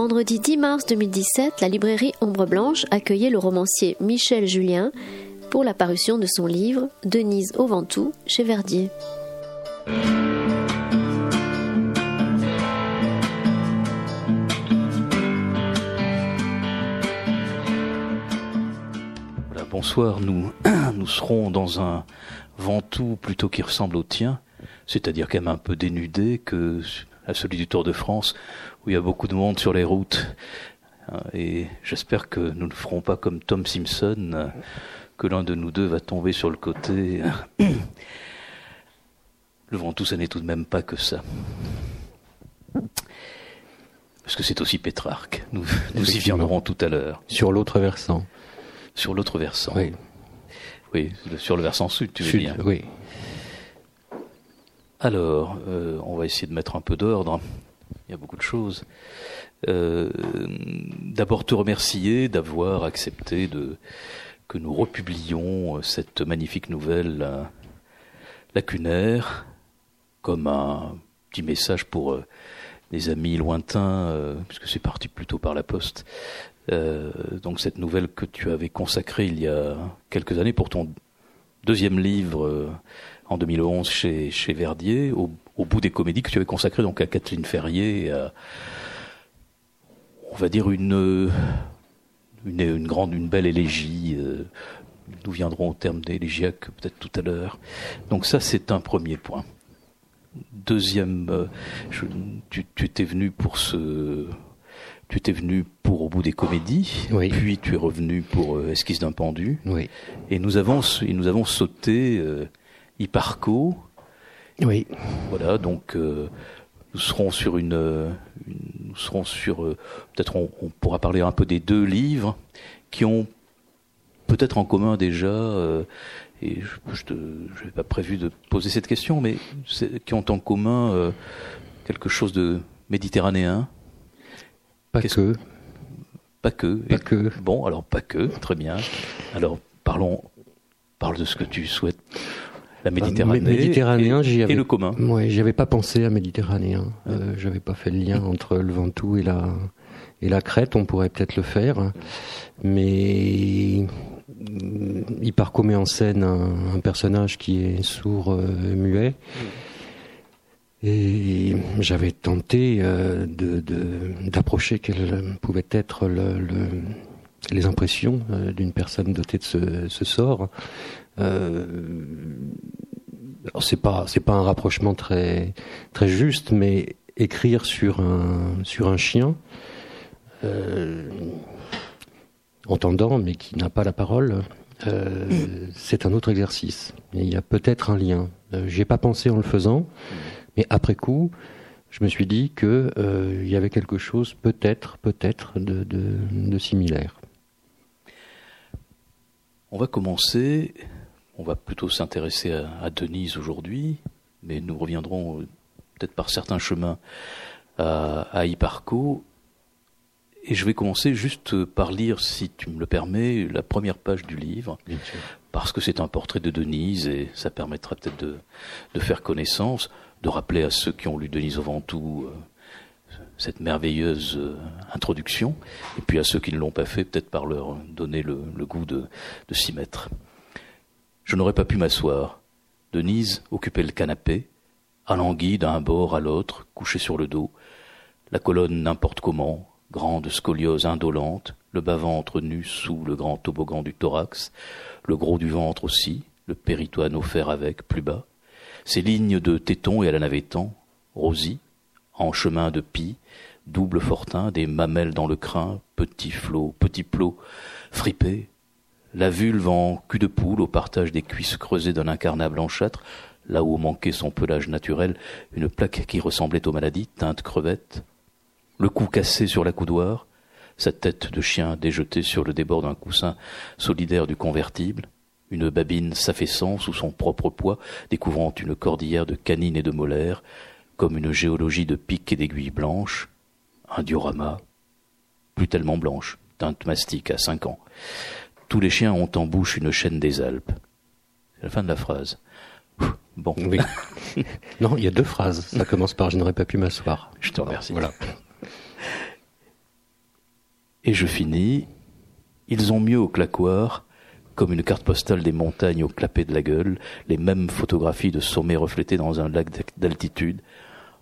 Vendredi 10 mars 2017, la librairie Ombre Blanche accueillait le romancier Michel Julien pour la parution de son livre Denise au Ventoux chez Verdier. bonsoir, nous, nous serons dans un Ventoux plutôt qui ressemble au tien, c'est-à-dire quand même un peu dénudé que à celui du Tour de France, où il y a beaucoup de monde sur les routes. Et j'espère que nous ne ferons pas comme Tom Simpson, que l'un de nous deux va tomber sur le côté. Le Ventoux, ça n'est tout de même pas que ça. Parce que c'est aussi Pétrarque. Nous, nous y viendrons tout à l'heure. Sur l'autre versant. Sur l'autre versant. Oui. Oui, sur le versant sud, tu veux Sud, dire. Oui. Alors, euh, on va essayer de mettre un peu d'ordre. Il y a beaucoup de choses. Euh, D'abord, te remercier d'avoir accepté de que nous republions cette magnifique nouvelle euh, lacunaire comme un petit message pour euh, des amis lointains, euh, puisque c'est parti plutôt par la poste. Euh, donc cette nouvelle que tu avais consacrée il y a quelques années pour ton deuxième livre euh, en 2011 chez, chez Verdier, au, au bout des comédies que tu avais consacré donc à Kathleen Ferrier, à, on va dire une, une, une grande, une belle élégie. euh, nous viendrons au terme d'élégiaque peut-être tout à l'heure. Donc ça, c'est un premier point. Deuxième, euh, je- tu, tu étais venu pour ce, tu étais venu pour au bout des comédies, Oui. puis tu es revenu pour euh, Esquisse d'un pendu, Oui. et nous avons, et nous avons sauté euh, Hipparco. Oui. Voilà, donc euh, nous serons sur une, euh, une- nous serons sur, euh, peut-être on, on pourra parler un peu des deux livres qui ont peut-être en commun déjà, euh, et je n'avais pas prévu de poser cette question, mais qui ont en commun euh, quelque chose de méditerranéen, Pas Qu'est-ce que. pas que. Pas Et- que. Bon, alors pas que, très bien. Alors parlons, parle de ce que tu souhaites. La Méditerranée, Mé- Méditerranéen, et, avais- et le commun. Ouais, j'avais pas pensé à Méditerranéen. Euh, j'avais pas fait le lien entre le Ventoux et la et la Crète. On pourrait peut-être le faire, mais Hipparco met en scène un, un personnage qui est sourd, euh, muet. Et j'avais tenté euh, de de- d'approcher quelles pouvaient être le- le- les impressions euh, d'une personne dotée de ce, ce sort. Euh, c'est pas c'est pas un rapprochement très très juste, mais écrire sur un sur un chien euh, entendant mais qui n'a pas la parole, euh, c'est un autre exercice. Il y a peut-être un lien. Euh, J'y ai pas pensé en le faisant, mais après coup, je me suis dit que il y avait quelque chose peut-être peut-être de, de similaire. On va commencer, on va plutôt s'intéresser à, à Denise aujourd'hui, mais nous reviendrons euh, peut-être par certains chemins à, à Hipparco. Et je vais commencer juste par lire, si tu me le permets, la première page du livre, parce que c'est un portrait de Denise et ça permettra peut-être de, de faire connaissance, de rappeler à ceux qui ont lu Denise au Ventoux euh, cette merveilleuse euh, introduction, et puis à ceux qui ne l'ont pas fait, peut-être par leur donner le, le goût de, de s'y mettre. Je n'aurais pas pu m'asseoir. Denise occupait le canapé, alangui d'un bord à l'autre, couchée sur le dos, la colonne n'importe comment, grande scoliose indolente, le bas-ventre nu sous le grand toboggan du thorax, le gros du ventre aussi, le péritoine offert avec, plus bas, ces lignes de tétons et à la navettant, rosy, en chemin de pie, double fortin, des mamelles dans le crin, petit flot, petit plot, fripé, la vulve en cul de poule au partage des cuisses creusées d'un incarnat blanchâtre, là où manquait son pelage naturel, une plaque qui ressemblait aux maladies, teinte crevette, le cou cassé sur la coudoir, sa tête de chien déjetée sur le débord d'un coussin solidaire du convertible, une babine s'affaissant sous son propre poids, découvrant une cordillère de canines et de molaires, comme une géologie de pics et d'aiguilles blanches, un diorama, plus tellement blanche, teinte mastique à cinq ans. Tous les chiens ont en bouche une chaîne des Alpes. C'est la fin de la phrase. Bon. Oui. non, il y a deux phrases. Ça commence par Je n'aurais pas pu m'asseoir. Je te remercie. Voilà. Et je finis. Ils ont mieux au claquoir, comme une carte postale des montagnes au clapet de la gueule, les mêmes photographies de sommets reflétés dans un lac d'altitude.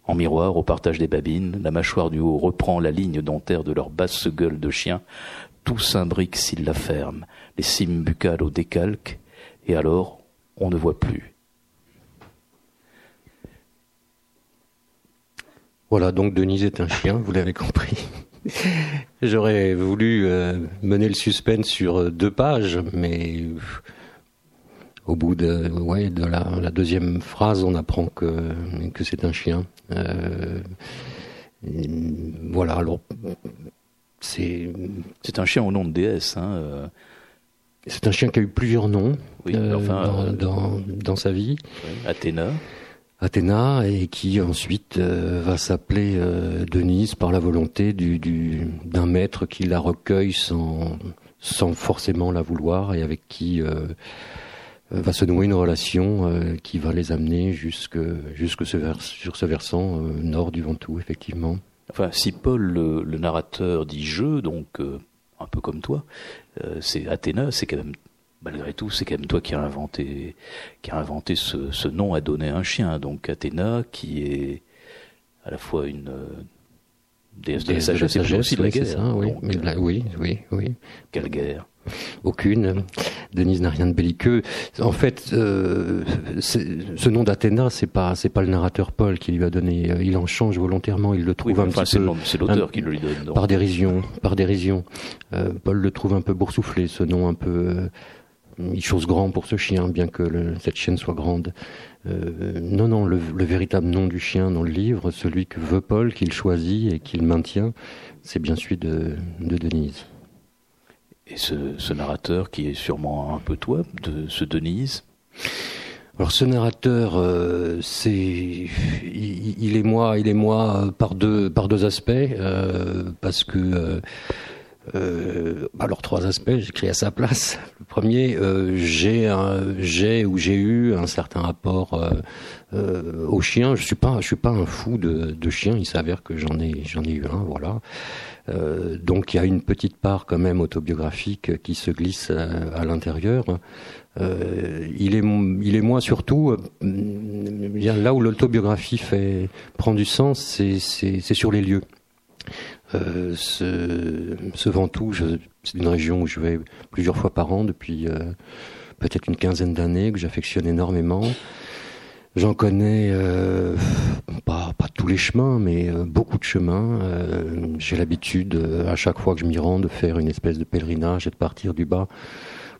En miroir, au partage des babines, la mâchoire du haut reprend la ligne dentaire de leur basse gueule de chien. Tout s'imbrique s'ils la ferment, les cimes buccales au décalque, et alors on ne voit plus. Voilà, donc Denise est un chien, vous l'avez compris. J'aurais voulu euh, mener le suspense sur euh, deux pages, mais euh, au bout de, la, deuxième phrase, on apprend que, que c'est un chien. voilà, alors c'est. Un chien au nom de déesse. Hein, c'est un chien qui a eu plusieurs noms dans, dans, dans, sa vie. Athéna. Athéna et qui ensuite euh, va s'appeler euh, Denise par la volonté du, d'un maître qui la recueille sans, sans forcément la vouloir et avec qui euh, va se nouer une relation qui va les amener jusque, jusque ce sur ce versant nord du Ventoux, effectivement. Enfin, si Paul, le, le narrateur, dit je, donc un peu comme toi, c'est Athéna, c'est quand même malgré tout, c'est quand même toi qui as inventé, qui a inventé ce, nom à donner un chien. Donc Athéna, qui est à la fois une euh, déesse de la sagesse, et aussi de la guerre. oui. Euh, oui, oui, oui. Quelle guerre? Aucune. Denise n'a rien de belliqueux. En fait, euh, ce nom d'Athéna, c'est pas c'est pas le narrateur Paul qui lui a donné. Il en change volontairement. Il le trouve un petit peu. C'est l'auteur qui le lui donne. Par dérision, par dérision. Paul le trouve un peu boursouflé, ce nom un peu il chose grand pour ce chien, bien que cette chienne soit grande. Euh, non, non, le, véritable nom du chien dans le livre, celui que veut Paul, qu'il choisit et qu'il maintient, c'est bien celui de, Denise. Et ce, narrateur qui est sûrement un peu toi, de ce Denise alors ce narrateur, euh, c'est, il, est moi, il est moi par deux par deux aspects, euh, parce que euh, alors trois aspects, j'écris à sa place. Le premier, euh, j'ai ou j'ai eu un certain rapport euh, euh, au chien. Je suis pas je suis pas un fou de, de chien. Il s'avère que j'en ai j'en ai eu un, voilà. Euh, donc il y a une petite part quand même autobiographique qui se glisse à, l'intérieur. il est il est moi surtout là où l'autobiographie prend du sens, c'est sur les lieux. Euh, ce, ce Ventoux, c'est une région où je vais plusieurs fois par an depuis euh, peut-être une quinzaine d'années, que j'affectionne énormément. J'en connais euh, pas, pas, tous les chemins, mais euh, beaucoup de chemins. Euh, j'ai l'habitude, à chaque fois que je m'y rends, de faire une espèce de pèlerinage et de partir du bas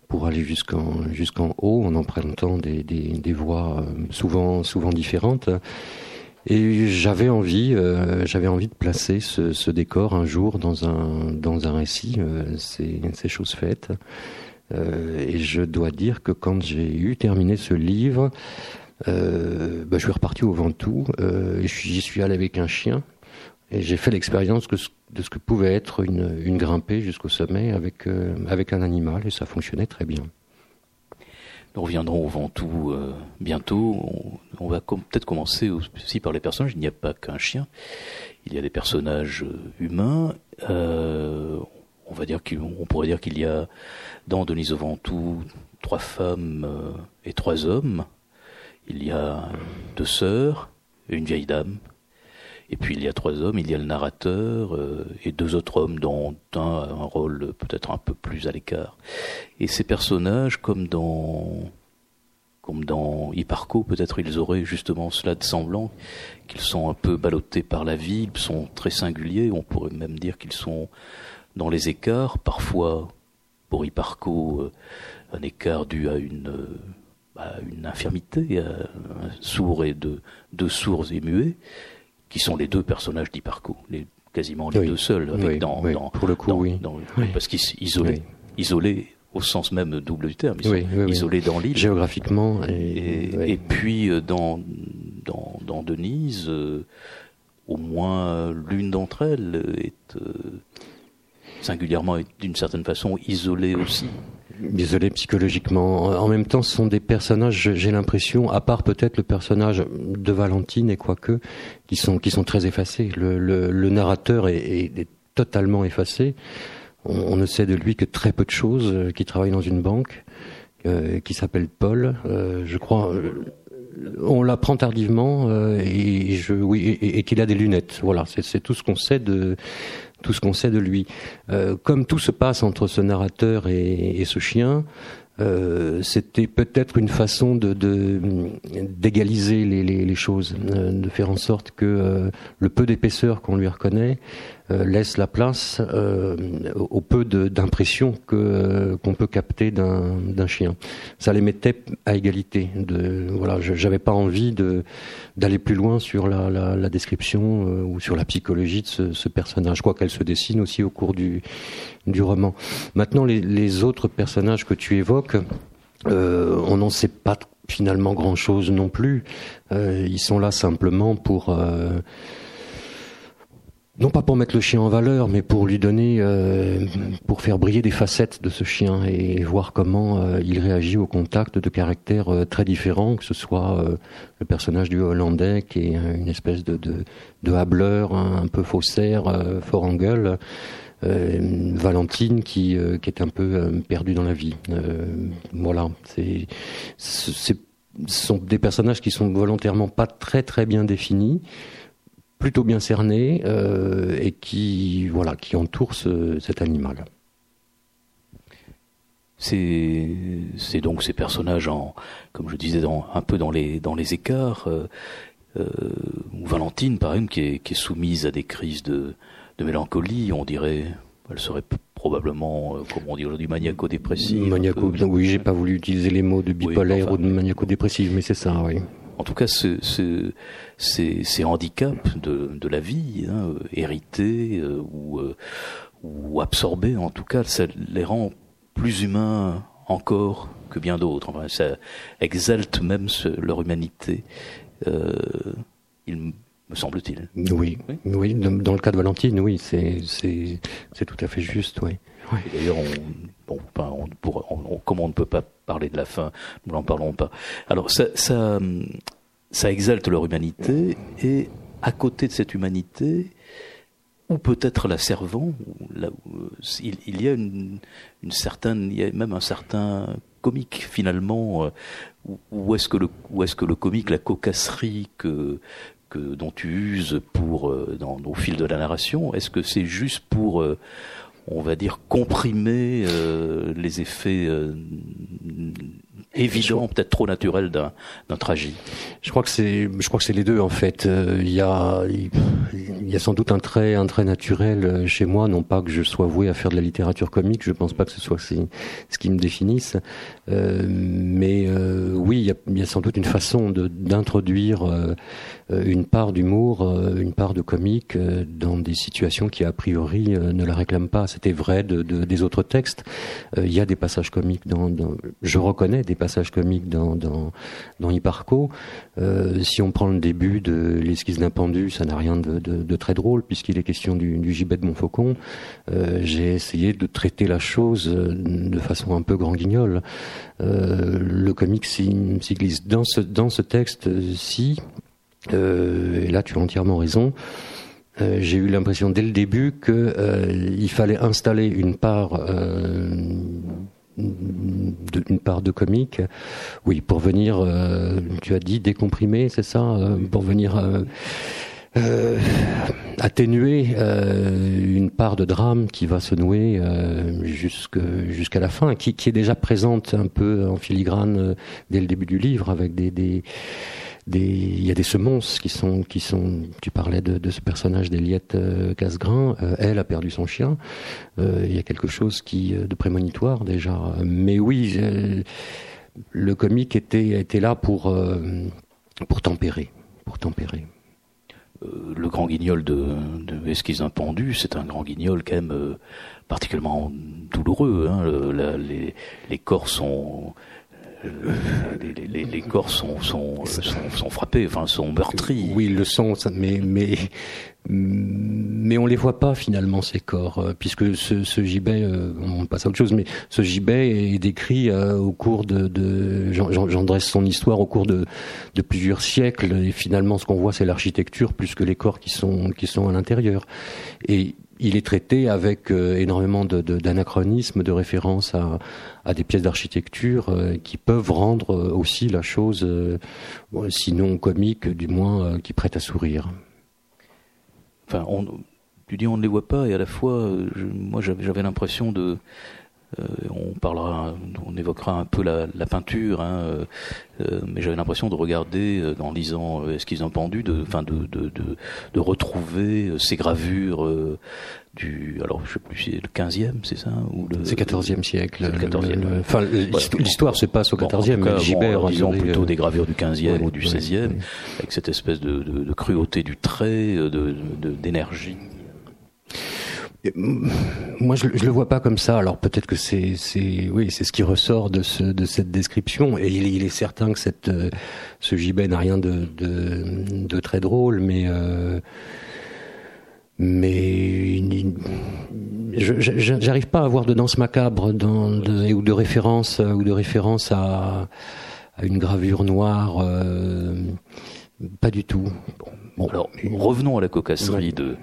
pour aller jusqu'en jusqu'en haut en empruntant des, des, des voies souvent souvent différentes. Et j'avais envie, euh, j'avais envie de placer ce, ce, décor un jour dans un dans un récit. Euh, c'est c'est chose faite. Euh, et je dois dire que quand j'ai eu terminé ce livre, euh, bah, je suis reparti au Ventoux. Euh, j'y suis allé avec un chien. Et j'ai fait l'expérience de ce que pouvait être une, une grimpée jusqu'au sommet avec avec un animal. Et ça fonctionnait très bien. Nous reviendrons au Ventoux euh, bientôt. On, va peut-être commencer aussi par les personnages. Il n'y a pas qu'un chien. Il y a des personnages euh, humains. Euh, on va dire qu'on pourrait dire qu'il y a dans Denise au Ventoux trois femmes et trois hommes. Il y a deux sœurs et une vieille dame et puis il y a trois hommes, il y a le narrateur euh, et deux autres hommes dont un a un rôle peut-être un peu plus à l'écart. Et ces personnages, comme dans comme dans Hipparco, peut-être ils auraient justement cela de semblant, qu'ils sont un peu ballottés par la vie, ils sont très singuliers, on pourrait même dire qu'ils sont dans les écarts, parfois pour Hipparco euh, un écart dû à une à une infirmité, un sourd et deux, deux sourds et muets, qui sont les deux personnages d'Hipparco, les, quasiment les deux seuls, avec dans, dans, pour le coup, oui. parce qu'ils isolés, isolés au sens même double du terme, ils sont isolés dans l'île. Géographiquement. Et, et, puis euh, dans, dans, dans Denise, euh, au moins l'une d'entre elles est euh, singulièrement, d'une certaine façon, isolée aussi. Isolés psychologiquement. En même temps, ce sont des personnages, j'ai l'impression, à part peut-être le personnage de Valentine et quoique, qui sont qui sont très effacés. Le, le, narrateur est, est, totalement effacé. On, ne sait de lui que très peu de choses. Euh, qui travaille dans une banque, euh, qui s'appelle Paul. Euh, je crois. on l'apprend tardivement et, je, oui, et, qu'il a des lunettes. Voilà, c'est tout ce qu'on sait de tout ce qu'on sait de lui. comme tout se passe entre ce narrateur et, ce chien, euh, c'était peut-être une façon de d'égaliser les, choses, de faire en sorte que le peu d'épaisseur qu'on lui reconnaît euh, laisse la place euh, au peu d'impressions euh, qu'on peut capter d'un chien. Ça les mettait à égalité. De, voilà, j'avais pas envie d'aller plus loin sur la, la, la description ou sur la psychologie de ce, ce personnage. Crois qu'elle se dessine aussi au cours du du roman. Maintenant, les, les autres personnages que tu évoques, on n'en sait pas finalement grand chose non plus. ils sont là simplement pour non pas pour mettre le chien en valeur, mais pour lui donner, euh, pour faire briller des facettes de ce chien et voir comment euh, il réagit au contact de caractères euh, très différents, que ce soit le personnage du Hollandais qui est une espèce de, de, de hableur, un, peu faussaire, fort en Valentine qui, qui est un peu perdue dans la vie. voilà, c'est, ce sont des personnages qui sont volontairement pas très très bien définis plutôt bien cerné euh, et qui voilà qui entoure cet animal. C'est donc ces personnages en comme je disais dans, un peu dans les dans les écarts. Euh, euh, Valentine par exemple qui est, qui est soumise à des crises de, de mélancolie, on dirait elle serait probablement, comme on dit aujourd'hui, maniaco-dépressive. Maniaco, oui, j'ai pas voulu utiliser les mots de bipolaire ou de maniaco-dépressive, mais c'est ça, oui en tout cas ce, ce, ces, ces, handicaps de, de la vie, hein, hérités euh, ou, euh, ou absorbés, en tout cas, ça les rend plus humains encore que bien d'autres. Enfin, ça exalte même leur humanité. Euh, il me semble-t-il. Oui, oui, dans le cas de Valentine, oui, c'est c'est tout à fait juste, oui. D'ailleurs, on, bon, on, comme on ne peut pas parler de la fin, nous n'en parlons pas. Alors, ça, ça, ça exalte leur humanité, et à côté de cette humanité, ou peut-être la servant, là, il, il, y a une, une, certaine, il y a même un certain comique finalement, euh, où, est-ce que le, où est-ce que le comique, la cocasserie que que dont tu uses pour euh, dans au fil de la narration, est-ce que c'est juste pour euh, on va dire comprimer euh, les effets euh, évidents, peut-être trop naturels d'un d'un tragique? Je crois que c'est, je crois que c'est les deux en fait. Euh, il y a, il y a sans doute un trait, un trait naturel chez moi, non pas que je sois voué à faire de la littérature comique. Je pense pas que ce soit ce qui me définisse, mais oui, il y, a, il y, a, sans doute une façon de d'introduire une part d'humour, une part de comique dans des situations qui a priori ne la réclament pas c'était vrai de, de, des autres textes. Euh, il y a des passages comiques dans, dans, je reconnais des passages comiques dans dans, dans Hipparco. Euh, si on prend le début de l'esquisse d'un pendu, ça n'a rien de, de, très drôle puisqu'il est question du, du gibet de Montfaucon. Euh, J'ai essayé de traiter la chose euh, de façon un peu grand guignol. Euh, le comique s'y glisse dans ce dans ce texte-ci. Euh, et là, tu as entièrement raison. Euh, j'ai eu l'impression dès le début qu'il euh, fallait installer une part de, une part de comique, oui, pour venir, tu as dit décomprimer, c'est ça, pour venir atténuer une part de drame qui va se nouer jusqu'à la fin, qui, qui, est déjà présente un peu en filigrane dès le début du livre avec des, des il y a des semonces qui sont, qui sont. Tu parlais de, de ce personnage d'Eliette euh, Casgrain. Euh, elle a perdu son chien. Euh, il y a quelque chose qui de prémonitoire déjà. Mais oui, le comique était était là pour pour tempérer, pour tempérer. Le grand guignol de, de Esquisse pendu, c'est un grand guignol quand même particulièrement douloureux. Hein. les, les corps sont les, corps sont, sont, sont, frappés, enfin sont meurtris. Oui, ils le sont, mais, mais, mais on les voit pas finalement ces corps, euh, puisque ce, ce gibet, euh, on passe à autre chose, mais ce gibet est décrit euh, au cours de, de j'en dresse son histoire au cours de, de plusieurs siècles, et finalement ce qu'on voit c'est l'architecture plus que les corps qui sont qui sont à l'intérieur. Et il est traité avec euh, énormément d'anachronismes, de, de, références à, des pièces d'architecture euh, qui peuvent rendre euh, aussi la chose, sinon comique, du moins qui prête à sourire. Enfin, tu dis on ne les voit pas, et à la fois, moi j'avais l'impression de on parlera, on évoquera un peu la, peinture, hein, euh, euh, mais j'avais l'impression de regarder, en lisant qu'ils ont pendu, de, enfin de, de, de, retrouver ces gravures du, alors je sais plus, c'est le 15e, c'est ça ou le, C'est 14e siècle. Le 14e. enfin, l'histoire se passe au 14e, mais Gibert, disons plutôt des gravures du 15e ou du 16e, avec cette espèce de, de, cruauté du trait, de d'énergie. Moi, je, je le vois pas comme ça. Alors peut-être que c'est, oui, c'est ce qui ressort de ce, de cette description. Et il, est certain que euh, ce gibet n'a rien de, très drôle, mais, euh, mais j'arrive pas à avoir de danse macabre ou de référence ou de référence à, à une gravure noire. Euh, pas du tout. Bon, alors revenons à la cocasserie de,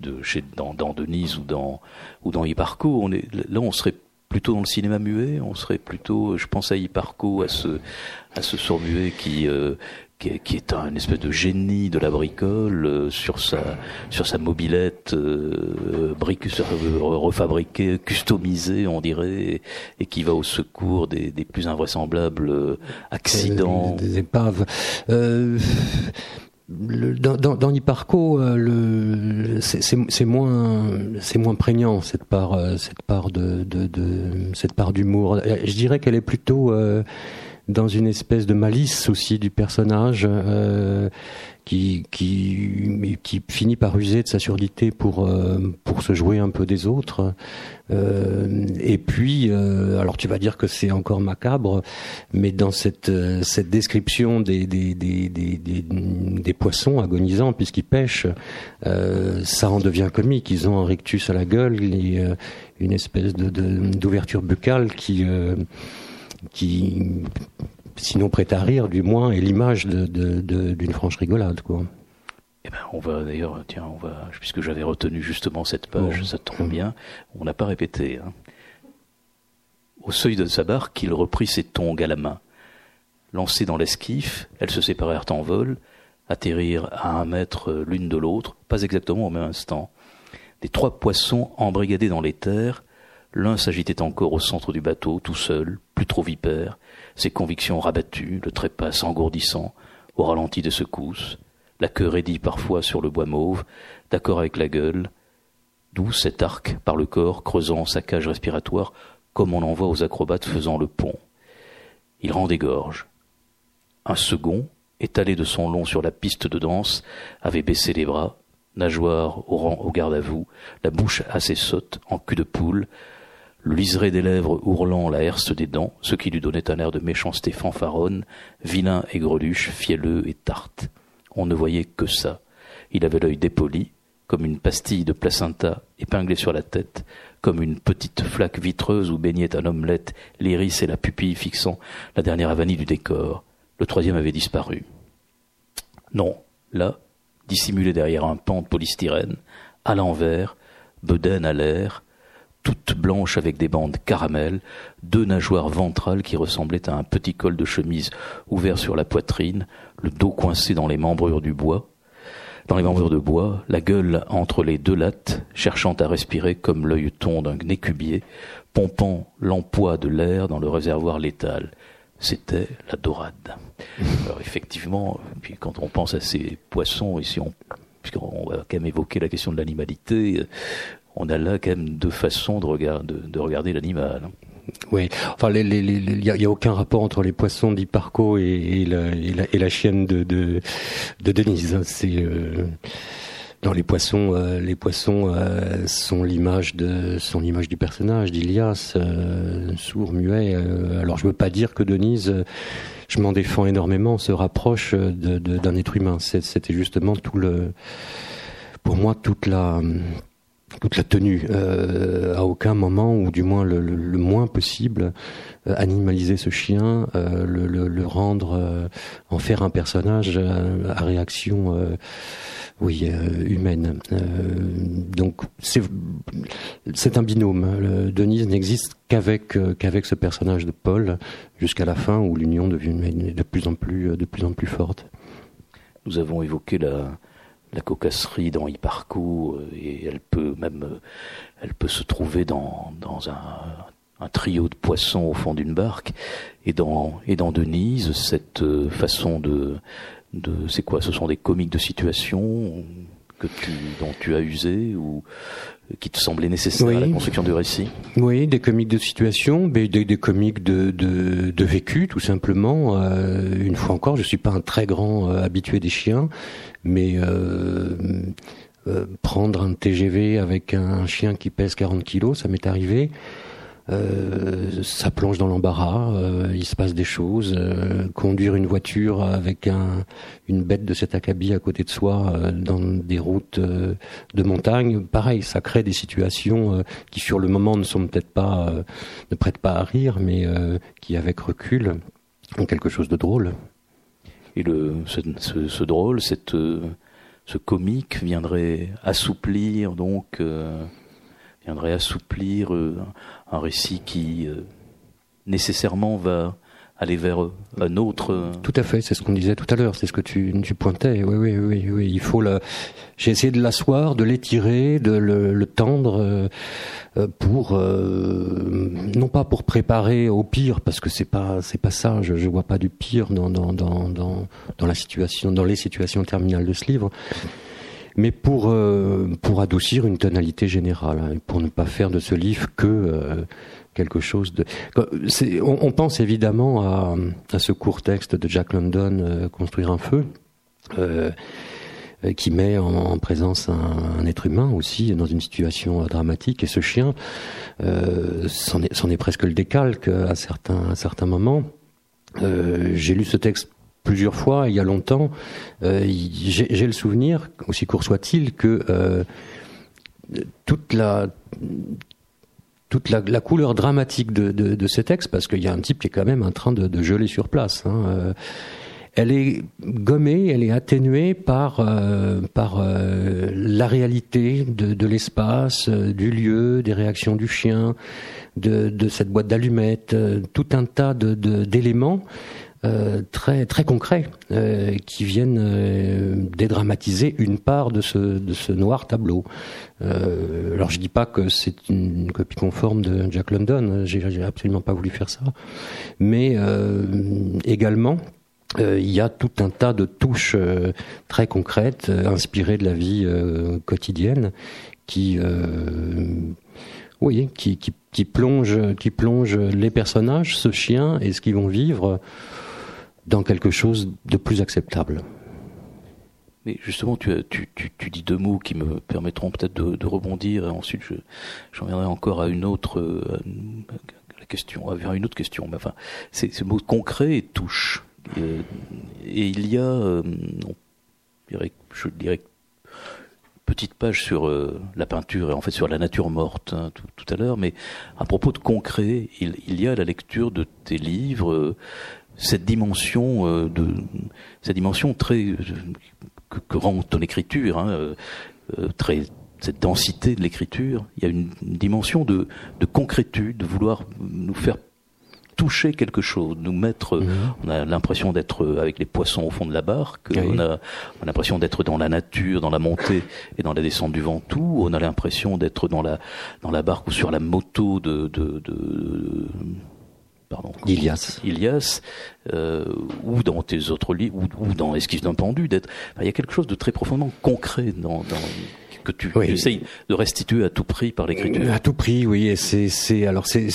de chez dans, dans, Denise ou dans ou dans Hipparco. On est là, on serait plutôt dans le cinéma muet. On serait plutôt, je pense à Hipparco, à ce à ce sourd muet qui euh, qui est, un espèce de génie de la bricole euh, sur sa sur sa mobilette euh, refabriquée, customisée, on dirait, et, qui va au secours des, des plus invraisemblables euh, accidents. Des, épaves. Euh, le, dans, dans, dans Hipparco, le, c'est moins, c'est moins prégnant cette part, cette part de, de, de cette part d'humour. Je dirais qu'elle est plutôt dans une espèce de malice aussi du personnage euh, qui, qui, qui finit par user de sa surdité pour, euh, pour se jouer un peu des autres. Euh, et puis, alors tu vas dire que c'est encore macabre, mais dans cette, cette description des, des, des, des, des, poissons agonisants puisqu'ils pêchent, ça en devient comique. Ils ont un rictus à la gueule, et, une espèce de d'ouverture buccale qui qui, sinon prête à rire, du moins, est l'image d'une de, de, franche rigolade, quoi. Eh ben, on va d'ailleurs, tiens, on va, puisque j'avais retenu justement cette page, ça tombe bien, on n'a pas répété. Hein. Au seuil de sa barque, il reprit ses tongs à la main. Lancées dans l'esquif, elles se séparèrent en vol, atterrirent à un mètre l'une de l'autre, pas exactement au même instant. Des trois poissons embrigadés dans les terres, L'un s'agitait encore au centre du bateau, tout seul, plus trop vipère, ses convictions rabattues, le trépas s'engourdissant, au ralenti des secousses, la queue raidie parfois sur le bois mauve, d'accord avec la gueule, d'où cet arc par le corps creusant sa cage respiratoire comme on en voit aux acrobates faisant le pont. Il rendait gorge. Un second, étalé de son long sur la piste de danse, avait baissé les bras, nageoire au rang au garde à vous, la bouche assez sotte, en cul de poule, le liseré des lèvres ourlant la herse des dents, ce qui lui donnait un air de méchanceté fanfaronne, vilain et greluche, fielleux et tarte. On ne voyait que ça. Il avait l'œil dépoli, comme une pastille de placenta épinglée sur la tête, comme une petite flaque vitreuse où baignait un omelette, l'iris et la pupille fixant la dernière avanie du décor. Le troisième avait disparu. Non, là, dissimulé derrière un pan de polystyrène, à l'envers, bedaine à l'air, toute blanche avec des bandes caramel, deux nageoires ventrales qui ressemblaient à un petit col de chemise ouvert sur la poitrine, le dos coincé dans les membrures du bois, dans les membrures de bois, la gueule entre les deux lattes, cherchant à respirer comme l'œil ton d'un écubier, pompant l'emploi de l'air dans le réservoir létal. C'était la dorade. Alors effectivement, puis quand on pense à ces poissons, ici on puisqu'on va quand même évoquer la question de l'animalité, on a là quand même deux façons de, regarder l'animal. Hein. Oui, enfin, il n'y a, aucun rapport entre les poissons d'Hipparco et, et, la, chienne de, de, Denise. Hein. C'est, euh, dans les poissons, euh, les poissons euh, sont l'image de sont l'image du personnage d'Ilias, euh, sourd, muet. alors je veux pas dire que Denise, je m'en défends énormément, se rapproche d'un de, être humain. C'était justement tout le, pour moi toute la toute la tenue. à aucun moment, ou du moins le, moins possible, animaliser ce chien, le, le, rendre, en faire un personnage à réaction oui, euh, humaine. Euh, donc c'est un binôme. Denise n'existe qu'avec euh, qu'avec ce personnage de Paul jusqu'à la fin où l'union devient de plus en plus de plus en plus forte. Nous avons évoqué la la cocasserie dans Hipparco et elle peut même elle peut se trouver dans dans un un trio de poissons au fond d'une barque. Et dans et dans Denise cette façon de c'est quoi? Ce sont des comiques de situation que tu, dont tu as usé ou qui te semblaient nécessaires à la construction du récit Oui, des comiques de situation, des, des, comiques de, de, de, vécu, tout simplement. Euh, une fois encore, je suis pas un très grand euh, habitué des chiens, mais euh, prendre un TGV avec un chien qui pèse 40 kilos, ça m'est arrivé. Euh, ça plonge dans l'embarras, euh, il se passe des choses. Euh, conduire une voiture avec un, une bête de cet acabit à côté de soi dans des routes de montagne, pareil, ça crée des situations qui sur le moment ne sont peut-être pas, ne prêtent pas à rire, mais qui avec recul ont quelque chose de drôle. Et le, ce, ce, drôle, cette, ce comique viendrait assouplir donc viendrait assouplir un récit qui euh, nécessairement va aller vers un autre. Tout à fait, c'est ce qu'on disait tout à l'heure, c'est ce que tu, tu pointais. Oui, oui, oui, oui. Il faut le. J'ai essayé de l'asseoir, de l'étirer, de le, le tendre euh, pour non pas pour préparer au pire, parce que c'est pas c'est pas ça. Je, je vois pas du pire dans dans dans, dans la situation, dans les situations terminales de ce livre mais pour euh, pour adoucir une tonalité générale, hein, pour ne pas faire de ce livre que euh, quelque chose de. On, pense évidemment à, ce court texte de Jack London, euh, Construire un feu. qui met en, présence un, être humain aussi dans une situation dramatique et ce chien c'en est, est, presque le décalque à certains à certains moments j'ai lu ce texte plusieurs fois, il y a longtemps, euh, j'ai le souvenir, aussi court soit-il, que euh, toute la toute la, couleur dramatique de, de, ces textes, parce qu'il y a un type qui est quand même en train de, geler sur place. Hein, euh, elle est gommée, elle est atténuée par par la réalité de, de l'espace, du lieu, des réactions du chien, de, de cette boîte d'allumettes, tout un tas de d'éléments euh, très très concrets euh, qui viennent euh, dédramatiser une part de ce de ce noir tableau. alors je dis pas que c'est une copie conforme de Jack London, j'ai absolument pas voulu faire ça, mais également il y a tout un tas de touches très concrètes, inspirées de la vie quotidienne, qui oui, qui, qui, qui plonge, qui plonge les personnages, ce chien et ce qu'ils vont vivre dans quelque chose de plus acceptable. Mais justement, tu, tu, tu, dis deux mots qui me permettront peut-être de, rebondir. Et ensuite, je, j'en viendrai encore à une autre euh, la question, à une autre question. Mais enfin, c'est ce mot concret et touche. Euh, et, il y a, euh, je dirais, petite page sur la peinture et en fait sur la nature morte hein, tout, à l'heure, mais à propos de concret, il, il, y a la lecture de tes livres cette dimension euh, de cette dimension très que, que rend ton écriture hein, euh, euh, très cette densité de l'écriture il y a une, dimension de, de concrétude de vouloir nous faire toucher quelque chose, nous mettre, mhm. on a l'impression d'être avec les poissons au fond de la barque, on, a, on a l'impression d'être dans la nature, dans la montée et dans la descente du Ventoux, on a l'impression d'être dans la dans la barque ou sur la moto de, de, de pardon, Ilias, Ilias euh, ou dans tes autres livres, ou, dans Esquisse d'un pendu, d'être. il y a quelque chose de très profondément concret dans, dans que tu, essayes de restituer à tout prix par l'écriture. À tout prix, oui. Et c'est, c'est, alors c'est,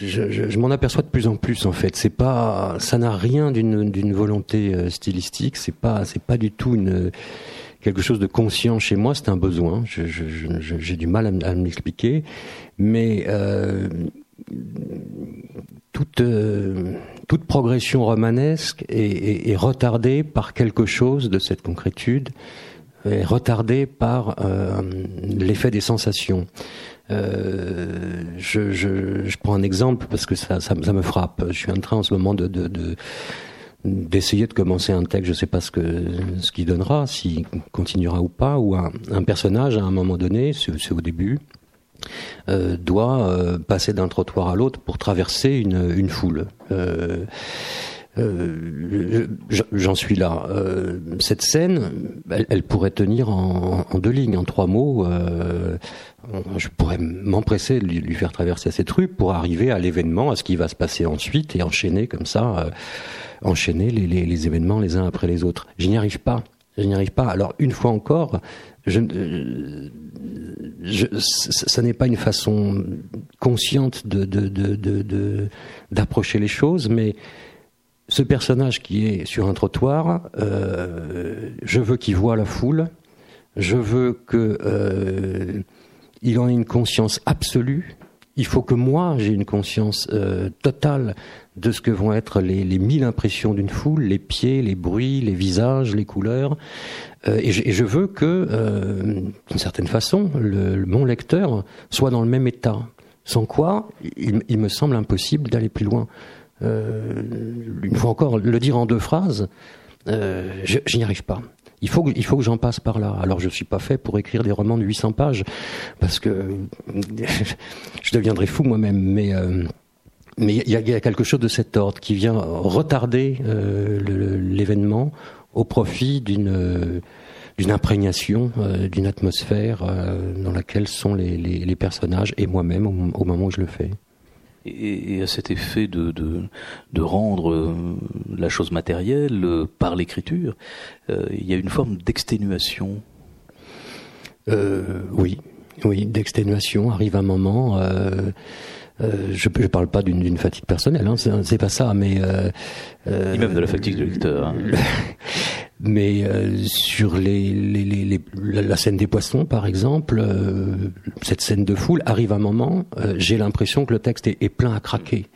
je, je, je m'en aperçois de plus en plus en fait. C'est pas, ça n'a rien d'une, d'une volonté euh, stylistique. C'est pas, c'est pas du tout une quelque chose de conscient chez moi, c'est un besoin. J'ai du mal à, m'expliquer, mais euh, toute, euh, toute progression romanesque est, retardée par quelque chose de cette concrétude, est retardée par euh, l'effet des sensations. Euh, je, prends un exemple parce que ça, me frappe. Je suis en train en ce moment de, de, de d'essayer de commencer un texte, je ne sais pas ce que ce qu'il donnera, s'il continuera ou pas, ou un, personnage à un moment donné, c'est au début, euh, doit euh, passer d'un trottoir à l'autre pour traverser une, foule. Euh, J'en suis là. Cette scène, elle, pourrait tenir en, deux lignes, en trois mots. Je pourrais m'empresser de lui, faire traverser cette rue pour arriver à l'événement, à ce qui va se passer ensuite et enchaîner comme ça enchaîner les, les, les, événements les uns après les autres. Je n'y arrive pas. Je n'y arrive pas. Alors une fois encore, je, je, ça n'est pas une façon consciente d'approcher les choses, mais ce personnage qui est sur un trottoir, euh, je veux qu'il voit la foule, je veux que euh, il en ait une conscience absolue. Il faut que moi j'ai une conscience euh, totale de ce que vont être les mille impressions d'une foule, les pieds, les bruits, les visages, les couleurs. Euh, et, je, veux que, euh, d'une certaine façon, mon lecteur soit dans le même état. Sans quoi, il, me semble impossible d'aller plus loin. Euh, une fois encore, le dire en deux phrases, euh, je, n'y arrive pas. Il faut, que, j'en passe par là. Alors je suis pas fait pour écrire des romans de 800 pages parce que je deviendrai fou moi-même. Mais il y, a quelque chose de cet ordre qui vient retarder l'événement au profit d'une d'une imprégnation, euh, d'une atmosphère euh, dans laquelle sont les, les, les personnages et moi-même au, au, moment où je le fais. Et, et à cet effet de, de, de rendre euh, la chose matérielle euh, par l'écriture, euh, il y a une forme d'exténuation. oui, oui, d'exténuation arrive un moment. Euh, je ne parle pas d'une fatigue personnelle, hein, c'est pas ça, mais euh, euh, même de la fatigue du lecteur. Hein. mais euh, sur les, les, les, les, la scène des poissons, par exemple, euh, cette scène de foule arrive un moment, j'ai l'impression que le texte est, est, plein à craquer,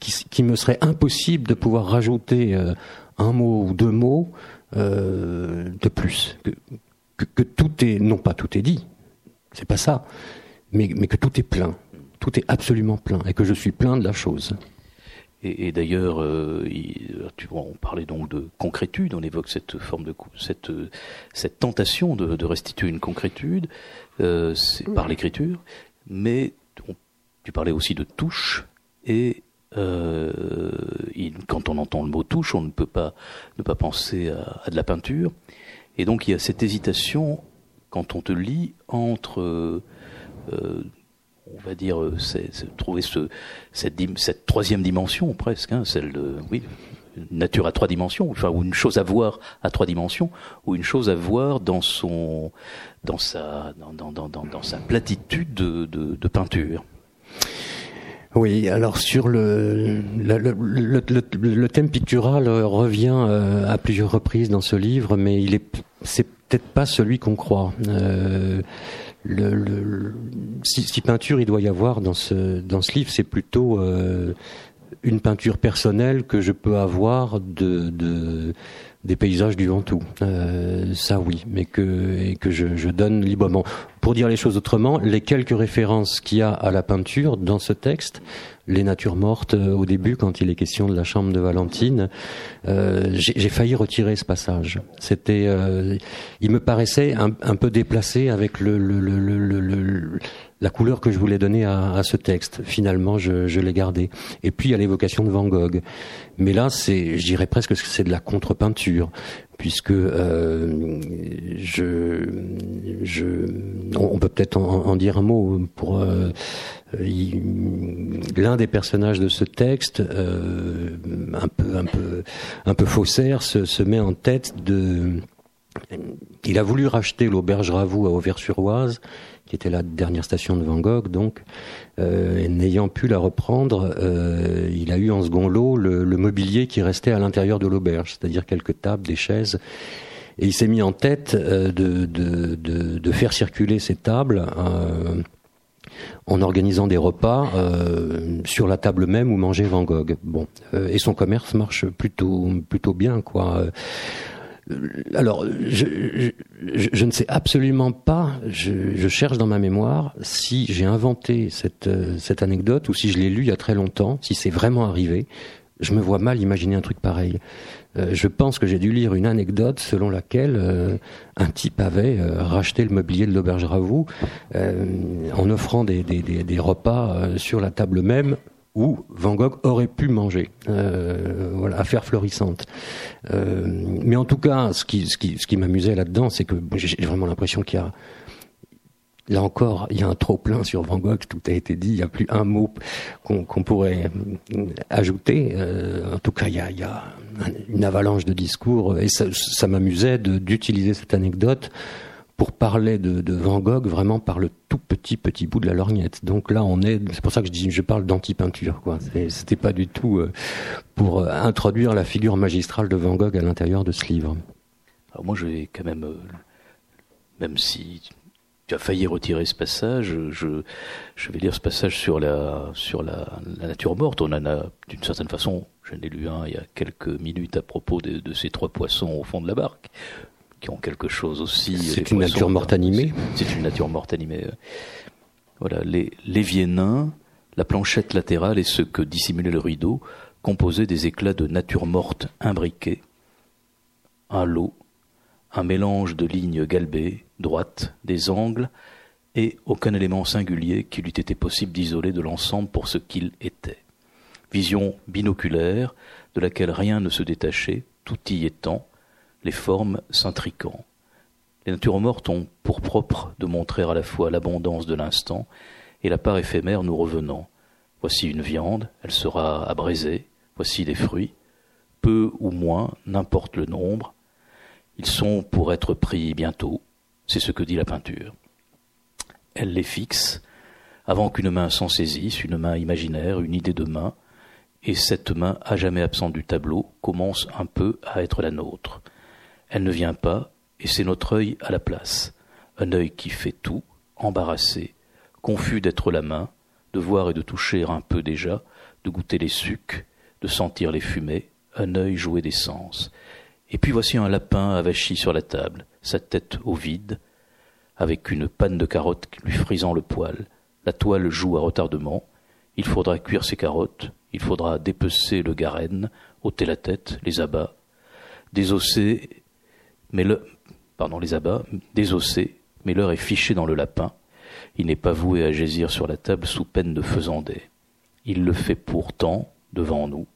qu'il qui me serait impossible de pouvoir rajouter un mot ou deux mots de plus, que, que, que tout est, non pas tout est dit, c'est pas ça, mais, mais que tout est plein tout est absolument plein et que je suis plein de la chose. Et, et d'ailleurs, euh, on parlait donc de concrétude, on évoque cette forme de cette cette tentation de, de restituer une concrétude euh, par l'écriture, mais on, tu parlais aussi de touche et euh, il, quand on entend le mot touche, on ne peut pas ne pas penser à, à, de la peinture, et donc il y a cette hésitation quand on te lit entre euh, on va dire, euh, c'est, trouver ce, cette, troisième dimension presque, hein, celle de, oui, nature à trois dimensions, enfin, ou une chose à voir à trois dimensions, ou une chose à voir dans sa, platitude de, peinture. Oui, alors sur le le, thème pictural revient euh, à plusieurs reprises dans ce livre, mais il est c'est peut-être pas celui qu'on croit. Euh, le, le, si, peinture il doit y avoir dans ce, dans ce livre, c'est plutôt euh, une peinture personnelle que je peux avoir de, de des paysages du Ventoux. Euh, ça oui, mais que, que je, donne librement. Pour dire les choses autrement, les quelques références qu'il y a à la peinture dans ce texte les natures mortes euh, au début quand il est question de la chambre de Valentine. Euh, J'ai failli retirer ce passage. C'était, il me paraissait un, un, peu déplacé avec le, le, le, la couleur que je voulais donner à, à ce texte. Finalement, je, je l'ai gardé. Et puis il y a l'évocation de Van Gogh. Mais là, c'est, je dirais presque que c'est de la contre-peinture puisque euh, je, je, on peut peut-être en, en, dire un mot pour euh, l'un des personnages de ce texte, euh, un peu, un peu, un peu faussaire, se, se, met en tête de. Il a voulu racheter l'auberge Ravoux à Auvers-sur-Oise, qui était la dernière station de Van Gogh, donc, euh, n'ayant pu la reprendre, euh, il a eu en second lot le, le mobilier qui restait à l'intérieur de l'auberge, c'est-à-dire quelques tables, des chaises Et il s'est mis en tête de, de, de, de, faire circuler ces tables en organisant des repas euh, sur la table même où mangeait Van Gogh. Bon, euh, et son commerce marche plutôt plutôt bien, quoi. Euh, alors, je, ne sais absolument pas. Je, cherche dans ma mémoire si j'ai inventé cette cette anecdote ou si je l'ai lu il y a très longtemps, si c'est vraiment arrivé. Je me vois mal imaginer un truc pareil. Euh, je pense que j'ai dû lire une anecdote selon laquelle euh, un type avait euh, racheté le mobilier de l'auberge Ravoux en offrant des repas sur la table même où Van Gogh aurait pu manger. Euh, voilà, affaire florissante. Euh, mais en tout cas, ce qui, m'amusait là-dedans, c'est que j'ai vraiment l'impression qu'il y a Là encore, il y a un trop plein sur Van Gogh, tout a été dit, il n'y a plus un mot qu'on pourrait euh, ajouter. En tout cas, il y a, une avalanche de discours et ça m'amusait d'utiliser cette anecdote pour parler de, Van Gogh vraiment par le tout petit petit bout de la lorgnette. Donc là, on est, c'est pour ça que je dis, je parle d'anti-peinture, quoi. C'était pas du tout euh, pour introduire la figure magistrale de Van Gogh à l'intérieur de ce livre. Alors moi, je vais quand même, même si tu as failli retirer ce passage. Je, je vais lire ce passage sur la, sur la, nature morte. On en a, d'une certaine façon, j'en ai lu un il y a quelques minutes à propos de, ces trois poissons au fond de la barque, qui ont quelque chose aussi. C'est une nature morte animée. C'est une nature morte animée. Voilà, les, l'évier nain, la planchette latérale et ce que dissimulait le rideau composaient des éclats de nature morte imbriqués. Un lot, un mélange de lignes galbées, droite, des angles, et aucun élément singulier qu'il eût été possible d'isoler de l'ensemble pour ce qu'il était. Vision binoculaire, de laquelle rien ne se détachait, tout y étant, les formes s'intriquant. Les natures mortes ont pour propre de montrer à la fois l'abondance de l'instant et la part éphémère nous revenant. Voici une viande, elle sera abraisée, voici des fruits, peu ou moins, n'importe le nombre, ils sont pour être pris bientôt, c'est ce que dit la peinture. Elle les fixe avant qu'une main s'en saisisse, une main imaginaire, une idée de main, et cette main à jamais absente du tableau commence un peu à être la nôtre. Elle ne vient pas, et c'est notre œil à la place, un œil qui fait tout, embarrassé, confus d'être la main, de voir et de toucher un peu déjà, de goûter les sucs, de sentir les fumées, un œil joué des sens. Et puis voici un lapin avachi sur la table, sa tête au vide, avec une panne de carottes lui frisant le poil. La toile joue à retardement. Il faudra cuire ses carottes, il faudra dépecer le garenne, ôter la tête, les abats, désosser, mais le, pardon, les abats, désosser, mais l'heure est fichée dans le lapin. Il n'est pas voué à gésir sur la table sous peine de faisander. Il le fait pourtant devant nous.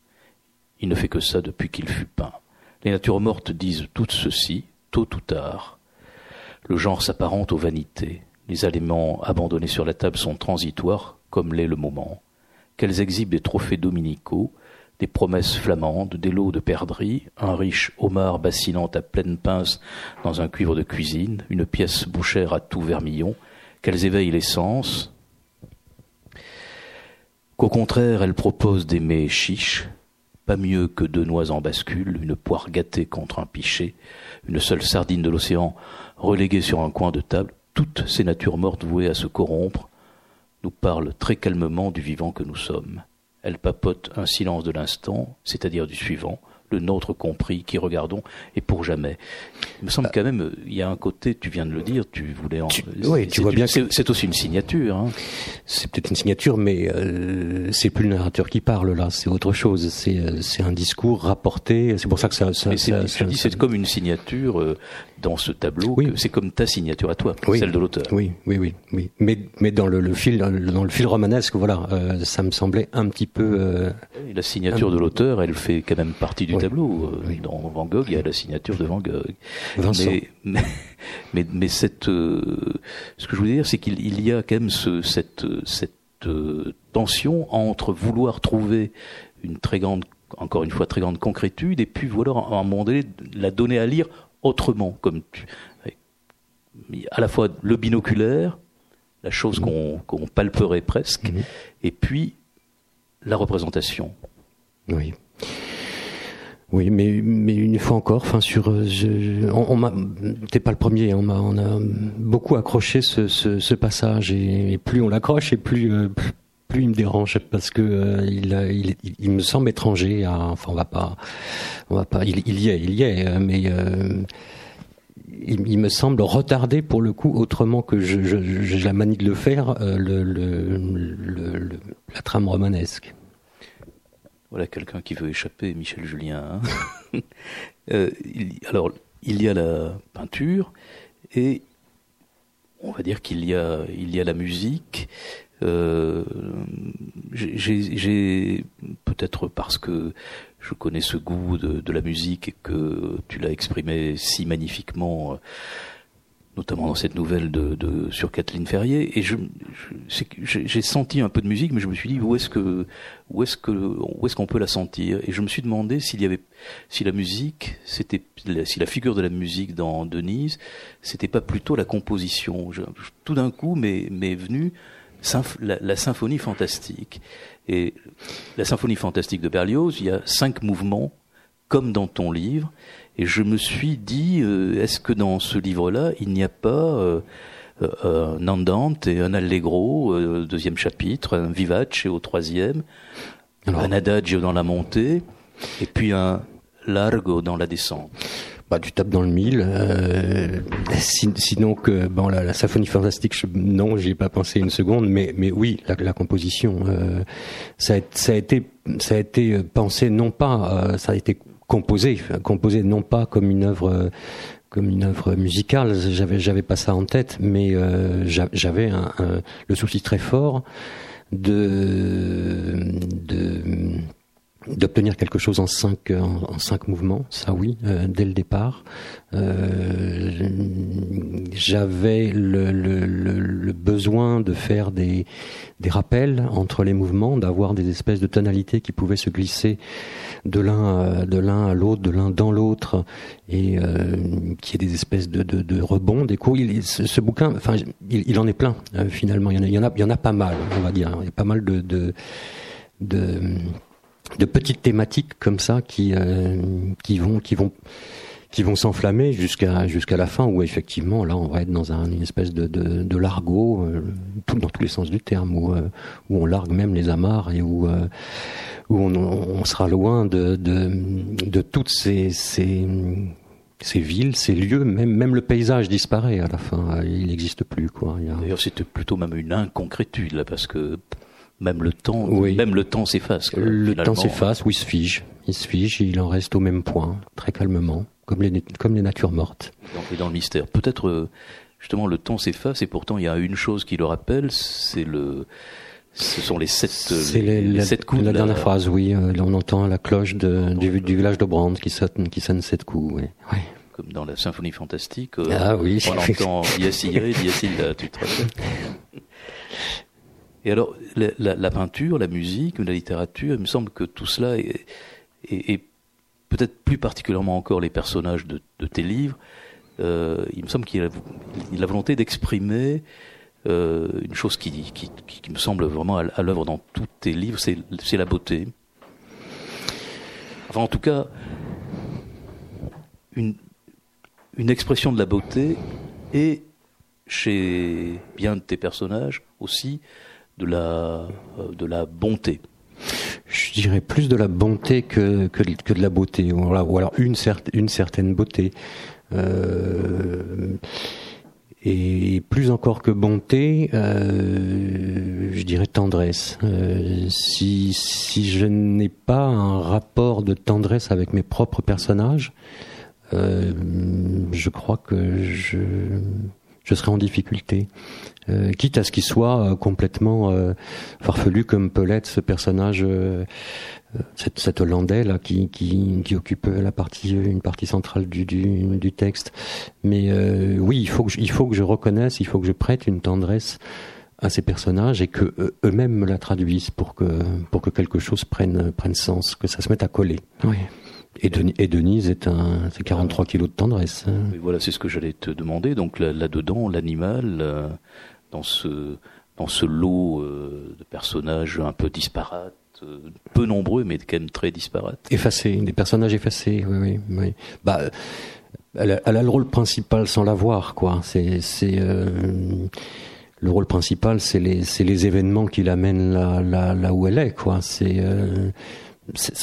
Il ne fait que ça depuis qu'il fut peint. Les natures mortes disent toutes ceci, tôt ou tard. Le genre s'apparente aux vanités. Les aliments abandonnés sur la table sont transitoires, comme l'est le moment. Qu'elles exhibent des trophées dominicaux, des promesses flamandes, des lots de perdrix, un riche homard bassinant à pleine pince dans un cuivre de cuisine, une pièce bouchère à tout vermillon, qu'elles éveillent les sens, qu'au contraire elles proposent des mets chiches, pas mieux que deux noix en bascule, une poire gâtée contre un pichet, une seule sardine de l'océan reléguée sur un coin de table, toutes ces natures mortes vouées à se corrompre, nous parlent très calmement du vivant que nous sommes. Elles papotent un silence de l'instant, c'est-à-dire du suivant, le nôtre compris, qui regardons, et pour jamais. Il me semble quand même, il y a un côté, tu viens de le dire, tu voulais en... Tu, oui, tu vois bien C'est aussi une signature. Hein. C'est peut-être une signature, mais euh, c'est plus le narrateur qui parle là, c'est autre chose. C'est euh, c'est un discours rapporté, c'est pour ça que ça... ça, ça, ça dis, c'est comme une signature euh, dans ce tableau, oui. c'est comme ta signature à toi, oui. celle de l'auteur. Oui, oui, oui, oui. Mais, mais dans le, le fil, dans le, fil romanesque, voilà, euh, ça me semblait un petit peu. Euh, la signature de l'auteur, elle fait quand même partie du. Tableau. Oui. Dans Van Gogh, il y a la signature de Van Gogh. Vincent. Mais, mais, mais, mais cette, euh, ce que je voulais dire, c'est qu'il il y a quand même ce, cette, cette euh, tension entre vouloir trouver une très grande encore une fois très grande concrétude et puis voilà à un moment donné la donner à lire autrement, comme tu, à la fois le binoculaire, la chose mmh. qu'on qu palperait presque, mmh. et puis la représentation. Oui. Oui, mais mais une fois encore, enfin sur, on, m'a, t'es pas le premier, on m'a, on a beaucoup accroché ce, passage et, plus on l'accroche et plus plus il me dérange parce que il, il, me semble étranger. enfin, on va pas, on va pas. Il, y est, il y est, mais il, me semble retarder pour le coup, autrement que j'ai je, la manie de le faire, euh, le, la trame romanesque. Voilà quelqu'un qui veut échapper, Michel Julien. Hein. Euh, alors, il y a la peinture et on va dire qu'il y a, il y a la musique. Euh, j'ai peut-être parce que je connais ce goût de, la musique et que tu l'as exprimé si magnifiquement, euh, notamment dans cette nouvelle de, sur Kathleen Ferrier. Et je, j'ai senti un peu de musique, mais je me suis dit où est-ce que où est-ce que où est-ce qu'on peut la sentir? Et je me suis demandé s'il y avait si la musique, c'était si la figure de la musique dans Denise, c'était pas plutôt la composition. tout d'un coup, m'est venu la, symphonie fantastique. Et la symphonie fantastique de Berlioz, il y a cinq mouvements, comme dans ton livre. Et je me suis dit, euh, est-ce que dans ce livre-là, il n'y a pas euh, euh, un andante et un allegro, deuxième chapitre, un vivace au troisième, un adagio dans la montée, et puis un largo dans la descente? Bah, tu tapes dans le mille. Euh, sinon que bon la, la symphonie fantastique, je, non, j'y ai pas pensé une seconde, mais mais oui, la, la composition, euh, ça, a, ça a été ça a été pensé non pas, euh, ça a été composé, composé non pas comme une œuvre comme une œuvre musicale, j'avais j'avais pas ça en tête, mais euh, j'avais un, un, le souci très fort de de d'obtenir quelque chose en cinq en, cinq mouvements ça oui euh, dès le départ. Euh, j'avais le, le, le, besoin de faire des des rappels entre les mouvements d'avoir des espèces de tonalités qui pouvaient se glisser de l'un euh, de l'un à l'autre de l'un dans l'autre et euh, qui est des espèces de, de, de rebonds des il, ce, bouquin enfin il, il, en est plein finalement. Il y en a il y en a il y en a pas mal on va dire. Il y a pas mal de, de, de de petites thématiques comme ça qui euh, qui vont qui vont qui vont s'enflammer jusqu'à jusqu'à la fin où effectivement là on va être dans un, une espèce de, de, largot euh, dans tous les sens du terme où euh, où on largue même les amarres et où où on, on, sera loin de de, toutes ces, ces ces villes, ces lieux, même même le paysage disparaît à la fin, il n'existe plus. D'ailleurs, c'était plutôt même une inconcrétude là, parce que même le temps, même le temps s'efface. Le temps s'efface, oui, il se fige. Il se fige et il en reste au même point, très calmement, comme les, comme les natures mortes. Donc, dans le mystère. Peut-être, euh, justement, le temps s'efface et pourtant il y a une chose qui le rappelle, c'est le, ce sont les sept, les, la, sept coups. La dernière phrase, oui. Euh, on entend la cloche de, du, du, village de Brand qui sonne, qui sonne sept coups. Oui. oui. Comme dans la symphonie fantastique. Euh, ah oui. On entend Yes, Yes, tu te rappelles et alors, la, peinture, la musique, la littérature, il me semble que tout cela est, est, peut-être plus particulièrement encore les personnages de, tes livres, euh, il me semble qu'il a, la volonté d'exprimer euh, une chose qui, qui, qui, me semble vraiment à, l'œuvre dans tous tes livres, c'est, c'est la beauté. Enfin, en tout cas, une, une expression de la beauté et chez bien de tes personnages aussi de la, euh, de la bonté je dirais plus de la bonté que, que, que de la beauté, ou alors une, une certaine beauté. Euh, et plus encore que bonté, euh, je dirais tendresse. Euh, si, si je n'ai pas un rapport de tendresse avec mes propres personnages, euh, je crois que je, je serai en difficulté. Euh, quitte à ce qu'il soit euh, complètement euh, farfelu comme peut l'être ce personnage, cette, cet Hollandais là qui, qui, qui, occupe la partie, une partie centrale du, du, du texte. Mais oui, il faut, que je, il faut que je reconnaisse, il faut que je prête une tendresse à ces personnages et que eux-mêmes me la traduisent pour que pour que quelque chose prenne prenne sens, que ça se mette à coller. Oui. Et, et, Denise est un, c'est 43 kilos de tendresse. Oui, voilà, c'est ce que j'allais te demander. Donc là-dedans, l'animal, dans ce dans ce lot euh, de personnages un peu disparates, peu nombreux, mais quand même très disparates. Effacés, des personnages effacés, oui, oui. oui. Bah, elle a, le rôle principal sans l'avoir, quoi. C'est, c'est le rôle principal, c'est les, les événements qui l'amènent là, là, là où elle est, quoi. C'est,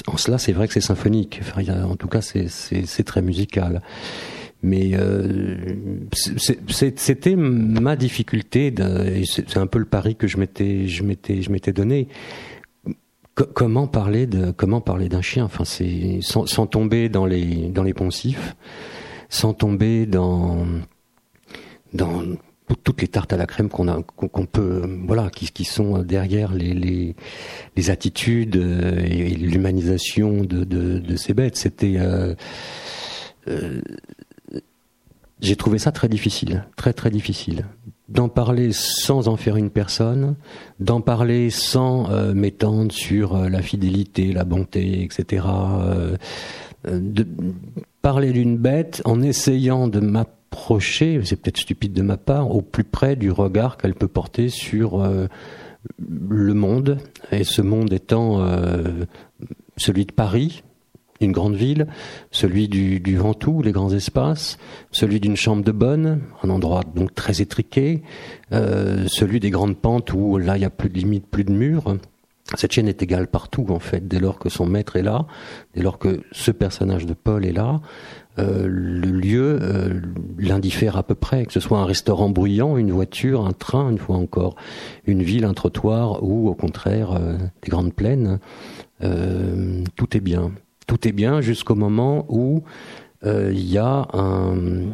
en cela, c'est vrai que c'est symphonique. En tout cas, c'est, très musical. Mais euh, c'était ma difficulté c'est un peu le pari que je m'étais je m'étais je m'étais donné. Comment parler de comment parler d'un chien? Enfin c'est sans, sans, tomber dans les dans les poncifs sans tomber dans dans toutes les tartes à la crème qu'on a qu'on peut voilà qui, sont derrière les attitudes euh, et l'humanisation de, ces bêtes c'était euh, euh, j'ai trouvé ça très difficile, très très difficile. D'en parler sans en faire une personne, d'en parler sans euh, m'étendre sur euh, la fidélité, la bonté, etc. Euh, de parler d'une bête en essayant de m'approcher, c'est peut-être stupide de ma part, au plus près du regard qu'elle peut porter sur le monde, et ce monde étant celui de Paris, une grande ville, celui du, du Ventoux, les grands espaces, celui d'une chambre de bonne, un endroit donc très étriqué, euh, celui des grandes pentes où là il n'y a plus de limite, plus de murs. Cette chaîne est égale partout en fait, dès lors que son maître est là, dès lors que ce personnage de Paul est là, euh, le lieu euh, l'indiffère à peu près, que ce soit un restaurant bruyant, une voiture, un train, une fois encore, une ville, un trottoir ou au contraire euh, des grandes plaines, tout est bien tout est bien jusqu'au moment où il y a un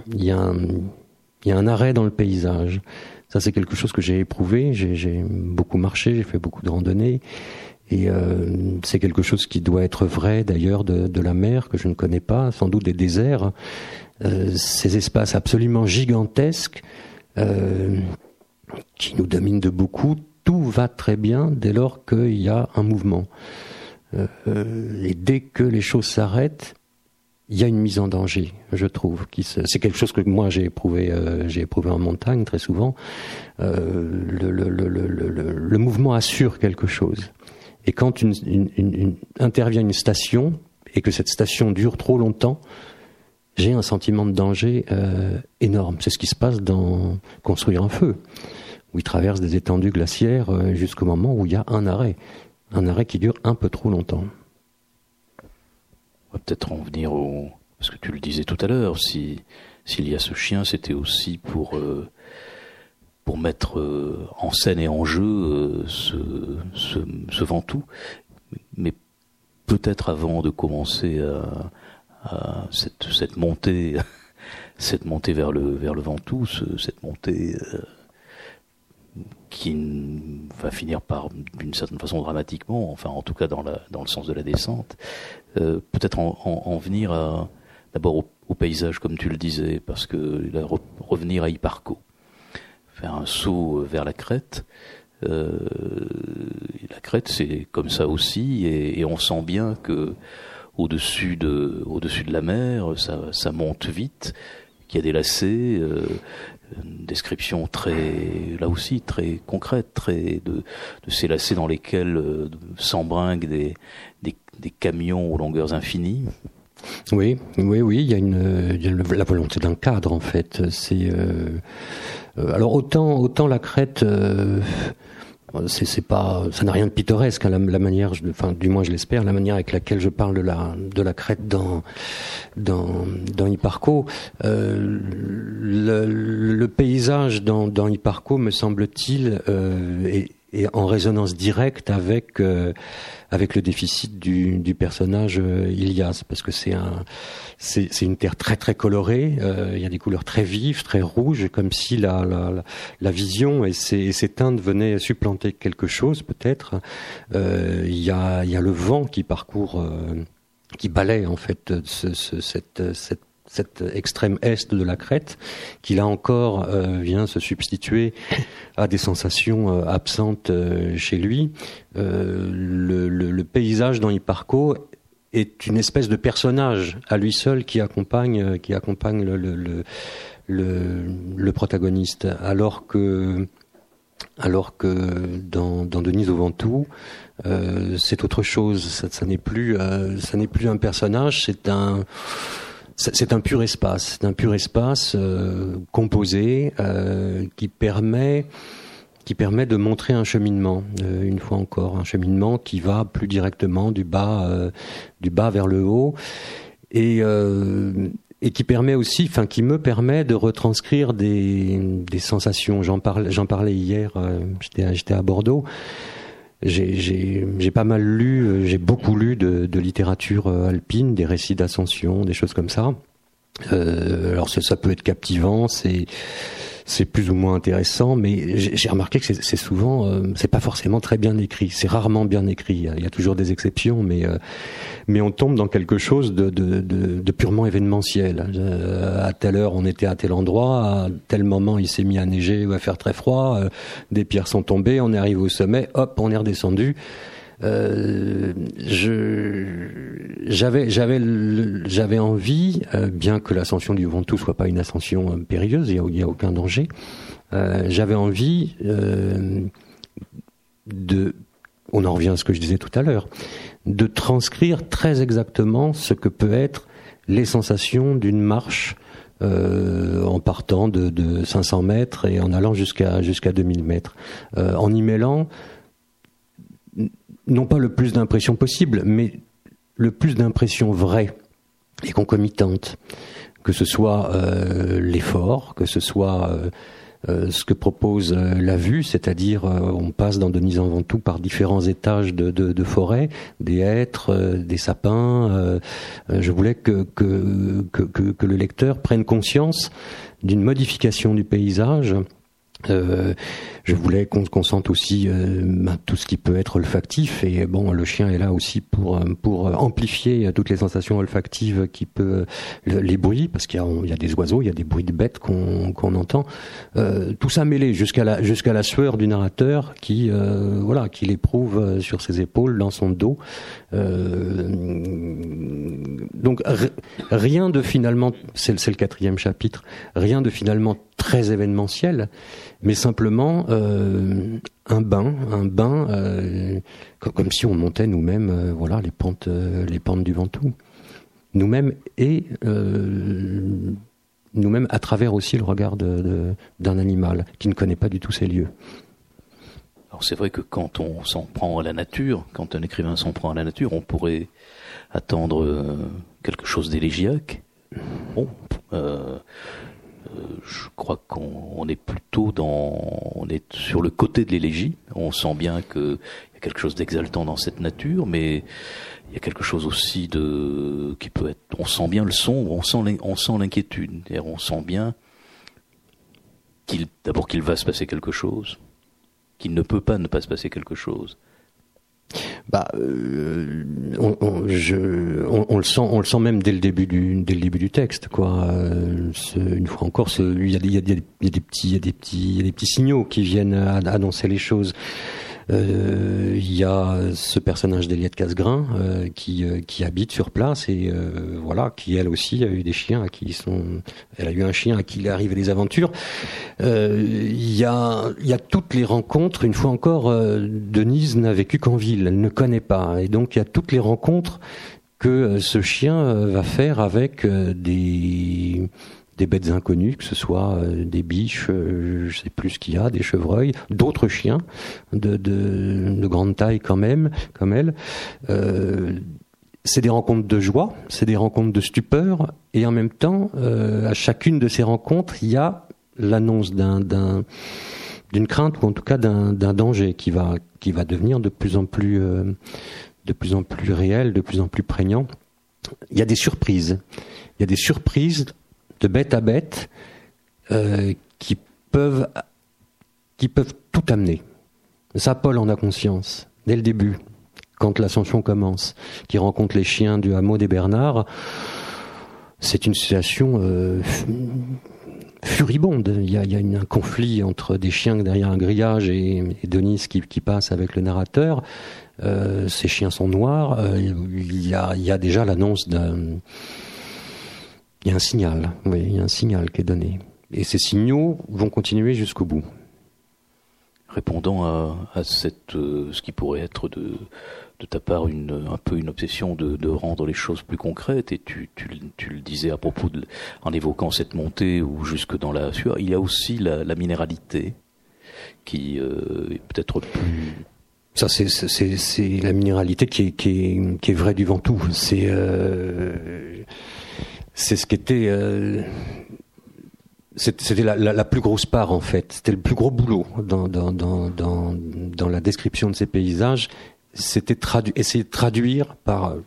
arrêt dans le paysage. Ça, c'est quelque chose que j'ai éprouvé. J'ai beaucoup marché, j'ai fait beaucoup de randonnées. Et euh, c'est quelque chose qui doit être vrai d'ailleurs de, la mer que je ne connais pas, sans doute des déserts, euh, ces espaces absolument gigantesques euh, qui nous dominent de beaucoup. Tout va très bien dès lors qu'il y a un mouvement. Et dès que les choses s'arrêtent, il y a une mise en danger, je trouve. C'est quelque chose que moi j'ai éprouvé, j'ai éprouvé en montagne très souvent. Le, mouvement assure quelque chose. Et quand intervient une station et que cette station dure trop longtemps, j'ai un sentiment de danger euh, énorme. C'est ce qui se passe dans construire un feu, où il traverse des étendues glaciaires euh, jusqu'au moment où il y a un arrêt un arrêt qui dure un peu trop longtemps. On va peut-être en venir au... Parce que tu le disais tout à l'heure, si s'il y a ce chien, c'était aussi pour, euh, pour mettre euh, en scène et en jeu euh, ce, ce, ce, Ventoux. Mais peut-être avant de commencer à, cette, cette montée, cette montée vers le, vers le Ventoux, cette montée qui va finir par, d'une certaine façon, dramatiquement, enfin en tout cas dans, la, dans le sens de la descente, euh, peut-être en, en, venir à, d'abord au, paysage, comme tu le disais, parce que revenir à Hipparco, faire un saut vers la crête. Euh, la crête, c'est comme ça aussi, et, on sent bien que au-dessus de, au-dessus de la mer, ça, ça monte vite, qu'il y a des lacets, euh, une description très, là aussi, très concrète, très de, de ces lacets dans lesquels euh, s'embringuent des, des, camions aux longueurs infinies. Oui, oui, oui, il y a une, la volonté d'un cadre en fait. C'est euh, euh alors autant, autant la crête. Euh, c'est pas ça n'a rien de pittoresque hein, la, la, manière enfin du moins je l'espère la manière avec laquelle je parle de la de la crête dans dans dans Hipparco euh, le, le, paysage dans dans Hipparco me semble-t-il euh, est, est, en résonance directe avec euh, avec le déficit du, du personnage euh, Ilias parce que c'est un c'est une terre très très colorée. Euh, il y a des couleurs très vives, très rouges, comme si la, la, la vision et ces, ces, teintes venaient supplanter quelque chose peut-être. Il, y a, il y a le vent qui parcourt, qui balaye en fait ce, ce, cette, cette cette extrême est de la crête, qui là encore euh, vient se substituer à des sensations euh, absentes euh, chez lui. Le, paysage dans Hipparco est une espèce de personnage à lui seul qui accompagne, le, protagoniste, alors que dans, Denise au Ventoux, c'est autre chose. Ça n'est plus un personnage, c'est un, c'est un pur espace, c'est un pur espace euh, composé qui permet, qui permet de montrer un cheminement. une fois encore, un cheminement qui va plus directement du bas, du bas vers le haut. Et, et qui permet aussi, enfin qui me permet de retranscrire des, des sensations. J'en parlais, j'en parlais hier. Euh, j'étais, j'étais à Bordeaux. J'ai pas mal lu, euh, j'ai beaucoup lu de, de, littérature euh, alpine, des récits d'ascension, des choses comme ça. Euh, alors ça, ça peut être captivant, c'est c'est plus ou moins intéressant, mais j'ai remarqué que c'est souvent, euh, c'est pas forcément très bien écrit. C'est rarement bien écrit. Il y a toujours des exceptions, mais euh, mais on tombe dans quelque chose de, de, purement événementiel. Euh, à telle heure, on était à tel endroit, à tel moment, il s'est mis à neiger ou à faire très froid. des pierres sont tombées, on est arrivé au sommet, hop, on est redescendu. Euh, j'avais j'avais j'avais envie, euh, bien que l'ascension du Ventoux soit pas une ascension euh, périlleuse, il y a, aucun danger. j'avais envie de, on en revient à ce que je disais tout à l'heure, de transcrire très exactement ce que peut être les sensations d'une marche en partant de, de, 500 mètres et en allant jusqu'à jusqu'à 2000 mètres, en y mêlant non pas le plus d'impressions possible, mais le plus d'impressions vraies et concomitantes, que ce soit euh, l'effort, que ce soit euh, euh, ce que propose la vue, c'est-à-dire on passe dans Denise en Ventoux par différents étages de, de, forêt, des hêtres, des sapins. je voulais que, que, que, le lecteur prenne conscience d'une modification du paysage euh, je voulais qu'on sente aussi euh, ben, tout ce qui peut être olfactif. Et bon le chien est là aussi pour euh, pour amplifier toutes les sensations olfactives qui peut les bruits parce qu'il y, a des oiseaux il y a des bruits de bêtes qu'on qu'on entend. Tout ça mêlé jusqu'à la jusqu'à la sueur du narrateur qui voilà qui l'éprouve sur ses épaules dans son dos. Donc rien de finalement c'est le quatrième chapitre rien de finalement très événementiel mais simplement euh, un bain, un bain euh, comme si on montait nous-mêmes, euh, voilà, les pentes, les pentes du Ventoux, nous-mêmes et nous-mêmes à travers aussi le regard d'un animal qui ne connaît pas du tout ces lieux. Alors c'est vrai que quand on s'en prend à la nature, quand un écrivain s'en prend à la nature, on pourrait attendre quelque chose d'élégiaque. Bon, je crois qu'on est plutôt dans, on est sur le côté de l'élégie. On sent bien qu'il y a quelque chose d'exaltant dans cette nature, mais il y a quelque chose aussi de qui peut être. On sent bien le sombre, on sent on sent l'inquiétude. On sent bien d'abord qu'il va se passer quelque chose, qu'il ne peut pas ne pas se passer quelque chose bah, euh, on, le sent, on le sent même dès le début du, dès le début du texte, quoi. Euh, une fois encore, il y a, des petits, il y a des petits, il y a des petits signaux qui viennent annoncer les choses. Euh, il y a ce personnage d'Eliette Casgrain euh, qui, euh, qui habite sur place et voilà, qui elle aussi a eu des chiens à qui sont, elle a eu un chien à qui il est arrivé des aventures. Il y a, il y a toutes les rencontres. Une fois encore, Denise n'a vécu qu'en ville, elle ne connaît pas et donc il y a toutes les rencontres que ce chien va faire avec des des bêtes inconnues, que ce soit euh, des biches, euh, je sais plus ce qu'il y a, des chevreuils, d'autres chiens de, de, de, grande taille quand même, comme elle. Euh, c'est des rencontres de joie, c'est des rencontres de stupeur, et en même temps, à chacune de ces rencontres, il y a l'annonce d'un, d'un d'une crainte ou en tout cas d'un, danger qui va devenir de plus en plus de plus en plus réel, de plus en plus prégnant. Il y a des surprises. Il y a des surprises de bête à bête euh, qui peuvent tout amener. Ça, Paul en a conscience dès le début, quand l'ascension commence, qui rencontre les chiens du hameau des Bernards. C'est une situation euh, furibonde. Il y a, un conflit entre des chiens derrière un grillage et, Denise qui, passe avec le narrateur. Euh, ces chiens sont noirs. il y a déjà l'annonce d'un il y a un signal, oui, il y a un signal qui est donné. Et ces signaux vont continuer jusqu'au bout. répondant à, cette, ce qui pourrait être de, de ta part une, un peu une obsession de, de rendre les choses plus concrètes et tu, tu, tu le disais à propos de, en évoquant cette montée ou jusque dans la sueur, il y a aussi la, la minéralité qui euh, est peut-être plus ça, c'est, c'est, c'est la minéralité qui est, qui est, qui est vraie du Ventoux. C'est, euh, c'est ce qui était, euh, c'était la, plus grosse part en fait. C'était le plus gros boulot dans, dans, dans, dans, la description de ces paysages. C'était essayer de traduire par euh,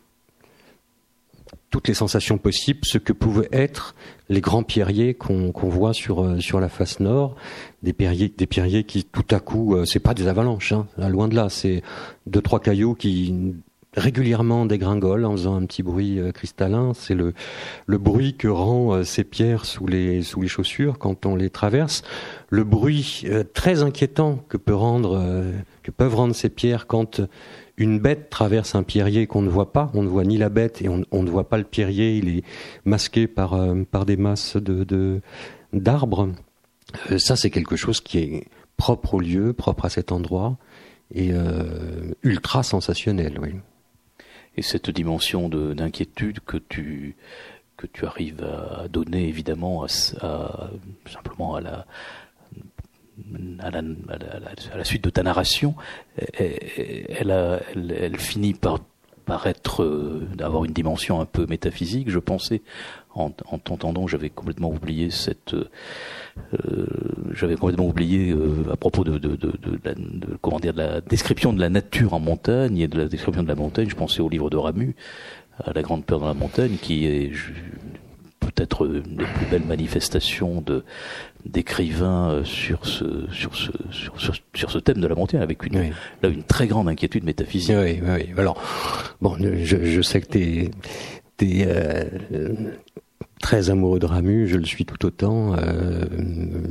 toutes les sensations possibles ce que pouvaient être les grands pierriers qu'on voit sur euh, sur la face nord, des pierriers des pierriers qui tout à coup euh, c'est pas des avalanches, hein, loin de là, c'est deux trois cailloux qui régulièrement dégringolent en faisant un petit bruit cristallin. C'est le le bruit que rend ces pierres sous les sous les chaussures quand on les traverse. Le bruit très inquiétant que peut rendre que peuvent rendre ces pierres quand une bête traverse un pierrier qu'on ne voit pas, on ne voit ni la bête et on, ne voit pas le pierrier, il est masqué par, euh, par des masses de, d'arbres. Euh, ça, c'est quelque chose qui est propre au lieu, propre à cet endroit et euh, ultra sensationnel, oui. Et cette dimension d'inquiétude que tu que tu arrives à donner évidemment à simplement à la suite de ta narration, elle, finit par paraître euh, d'avoir une dimension un peu métaphysique. Je pensais, en, en t'entendant, j'avais complètement oublié cette, euh, j'avais complètement oublié euh, à propos de, la, comment dire, de la description de la nature en montagne et de la description de la montagne. Je pensais au livre de Ramu, à la grande peur dans la montagne, qui est peut-être une des plus belles manifestations de d'écrivains euh, sur ce sur ce sur, sur, ce thème de la montagne avec une là une très grande inquiétude métaphysique. Oui, oui. Alors bon, je, je sais que t'es t'es euh, très amoureux de Ramu, je le suis tout autant. Euh,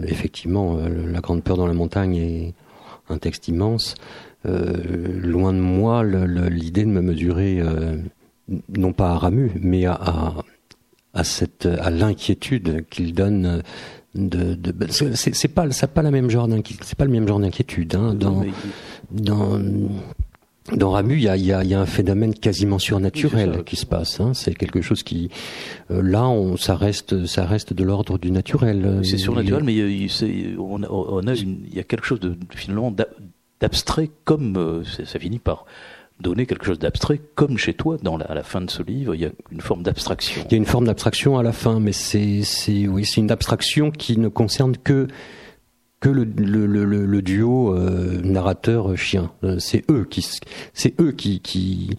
effectivement, la grande peur dans la montagne est un texte immense. loin de moi l'idée de me mesurer non pas à Ramu, mais à, à à cette à l'inquiétude qu'il donne de, de c'est pas ça pas la même genre c'est pas le même genre d'inquiétude hein. dans dans dans Ramu, il y a, y, a, y a, un phénomène quasiment surnaturel qui se passe. Hein. C'est quelque chose qui, euh, là, on, ça reste, ça reste de l'ordre du naturel. C'est surnaturel, mais il on a, on a y a quelque chose de finalement d'abstrait, comme euh, ça finit par donner quelque chose d'abstrait, comme chez toi, à la fin de ce livre, il y a une forme d'abstraction. Il y a une forme d'abstraction à la fin, mais c'est, oui, c'est une abstraction qui ne concerne que que le, le, duo euh, narrateur chien. Euh, c'est eux qui, c'est eux qui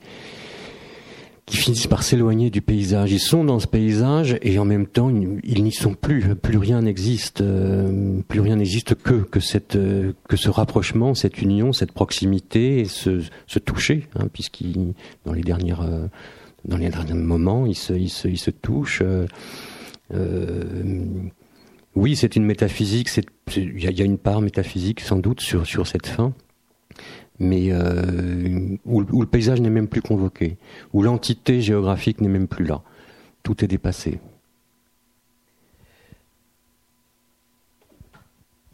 qui finissent par s'éloigner du paysage. Ils sont dans ce paysage et en même temps ils, n'y sont plus. Plus rien n'existe. Euh, plus rien n'existe que que cette euh, que ce rapprochement, cette union, cette proximité, et ce, toucher, hein, puisqu'ils dans les dernières euh, dans les derniers moments ils se ils se, ils se touchent. oui, c'est une métaphysique. Il y y a une part métaphysique sans doute sur sur cette fin mais euh, où, le paysage n'est même plus convoqué, où l'entité géographique n'est même plus là. Tout est dépassé.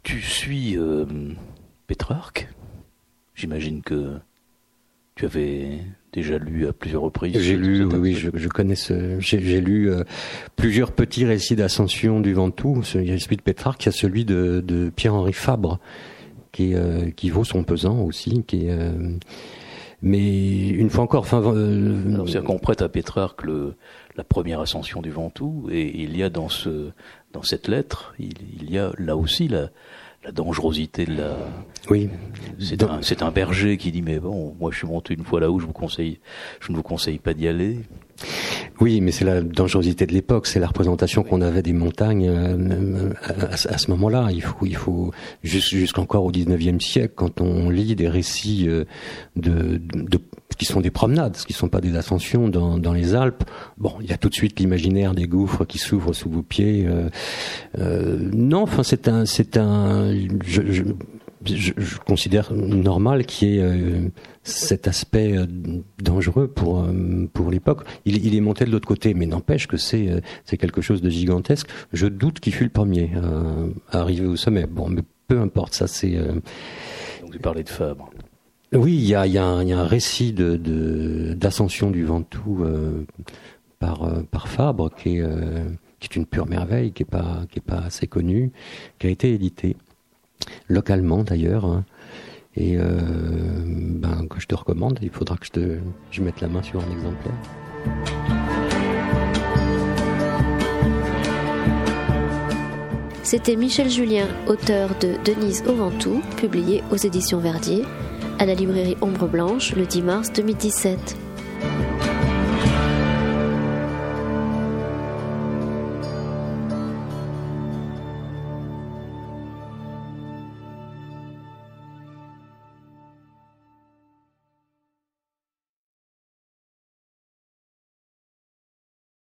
Tu suis euh, Pétrarque J'imagine que tu avais déjà lu à plusieurs reprises. J'ai lu, oui, je, je, connais ce. J'ai lu euh, plusieurs petits récits d'ascension du Ventoux. Il y a celui de Pétrarque, il y a celui de, de Pierre-Henri Fabre, qui, euh, qui vaut son pesant aussi, qui euh, mais une fois encore, enfin, euh, c'est qu'on prête à Pétrarque le, la première ascension du Ventoux, et il y a dans ce, dans cette lettre, il, il y a là aussi la, la dangerosité de la. Oui. C'est un, c'est un berger qui dit mais bon, moi je suis monté une fois là où je vous conseille, je ne vous conseille pas d'y aller. Oui, mais c'est la dangerosité de l'époque, c'est la représentation qu'on avait des montagnes euh, à, ce moment-là. Il faut, il faut jusqu'encore au 19e siècle, quand on lit des récits euh, de, de, qui sont des promenades, ce qui ne sont pas des ascensions dans, dans, les Alpes. Bon, il y a tout de suite l'imaginaire des gouffres qui s'ouvrent sous vos pieds. Euh, euh, non, enfin c'est un, c'est un, je, je, je, considère normal qu'il y ait euh, cet aspect euh, dangereux pour euh, pour l'époque. Il, il, est monté de l'autre côté, mais n'empêche que c'est c'est quelque chose de gigantesque. Je doute qu'il fut le premier à arriver au sommet. Bon, mais peu importe, ça c'est entendu parler de Fabre. Oui, il y a, y, a un récit d'ascension du Ventoux par, par Fabre qui est, qui est une pure merveille, qui n'est pas, qui est pas assez connue, qui a été édité localement d'ailleurs. Hein. et ben, que je te recommande, il faudra que je mette la main sur un exemplaire. C'était Michel Julien, auteur de Denise au Ventoux, publié aux éditions Verdier, à la librairie Ombre Blanche le 10 mars 2017.